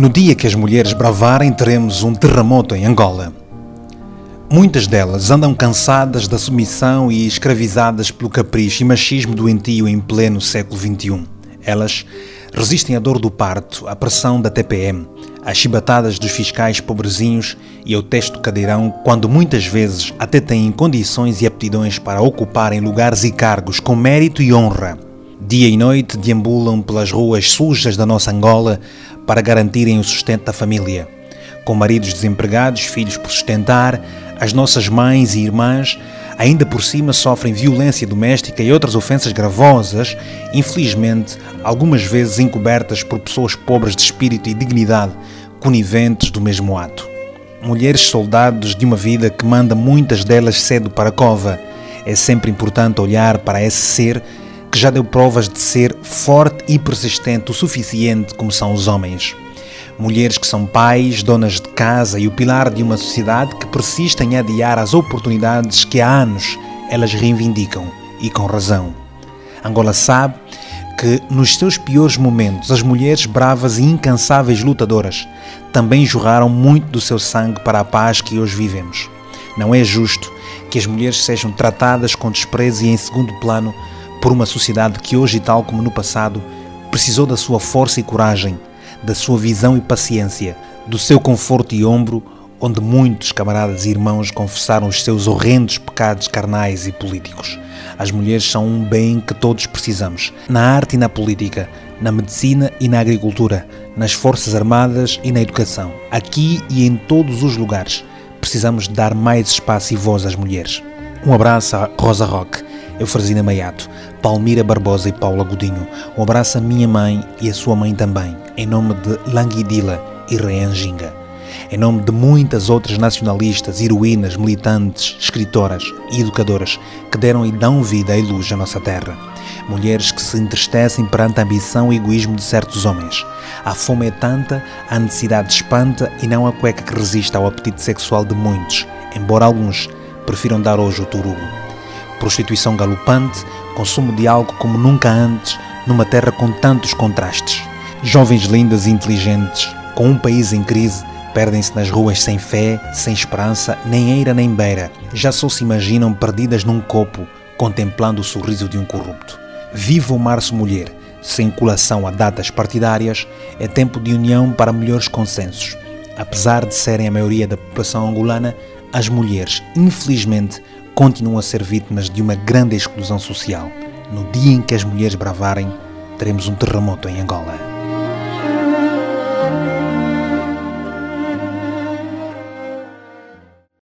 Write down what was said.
No dia que as mulheres bravarem, teremos um terremoto em Angola. Muitas delas andam cansadas da submissão e escravizadas pelo capricho e machismo doentio em pleno século XXI. Elas resistem à dor do parto, à pressão da TPM, às chibatadas dos fiscais pobrezinhos e ao texto cadeirão, quando muitas vezes até têm condições e aptidões para ocuparem lugares e cargos com mérito e honra. Dia e noite deambulam pelas ruas sujas da nossa Angola para garantirem o sustento da família. Com maridos desempregados, filhos por sustentar, as nossas mães e irmãs ainda por cima sofrem violência doméstica e outras ofensas gravosas, infelizmente, algumas vezes encobertas por pessoas pobres de espírito e dignidade, coniventes do mesmo ato. Mulheres soldados de uma vida que manda muitas delas cedo para a cova. É sempre importante olhar para esse ser que já deu provas de ser forte e persistente o suficiente como são os homens. Mulheres que são pais, donas de casa e o pilar de uma sociedade que persiste em adiar as oportunidades que há anos elas reivindicam, e com razão. Angola sabe que, nos seus piores momentos, as mulheres bravas e incansáveis lutadoras também jorraram muito do seu sangue para a paz que hoje vivemos. Não é justo que as mulheres sejam tratadas com desprezo e em segundo plano por uma sociedade que hoje, tal como no passado, precisou da sua força e coragem, da sua visão e paciência, do seu conforto e ombro, onde muitos camaradas e irmãos confessaram os seus horrendos pecados carnais e políticos. As mulheres são um bem que todos precisamos, na arte e na política, na medicina e na agricultura, nas forças armadas e na educação. Aqui e em todos os lugares, precisamos dar mais espaço e voz às mulheres. Um abraço a Rosa Roque Eufrazina Maiato, Palmira Barbosa e Paula Godinho. Um abraço à minha mãe e à sua mãe também, em nome de Languidila e Rean Ginga. Em nome de muitas outras nacionalistas, heroínas, militantes, escritoras e educadoras que deram e dão vida e luz à nossa terra. Mulheres que se entristecem perante a ambição e egoísmo de certos homens. A fome é tanta, a necessidade espanta e não a cueca que resiste ao apetite sexual de muitos, embora alguns prefiram dar hoje o turugo prostituição galopante, consumo de álcool como nunca antes, numa terra com tantos contrastes. Jovens lindas e inteligentes, com um país em crise, perdem-se nas ruas sem fé, sem esperança, nem eira nem beira. Já só se imaginam perdidas num copo, contemplando o sorriso de um corrupto. Viva o Março Mulher! Sem colação a datas partidárias, é tempo de união para melhores consensos. Apesar de serem a maioria da população angolana, as mulheres, infelizmente, continuam a ser vítimas de uma grande exclusão social. No dia em que as mulheres bravarem, teremos um terremoto em Angola.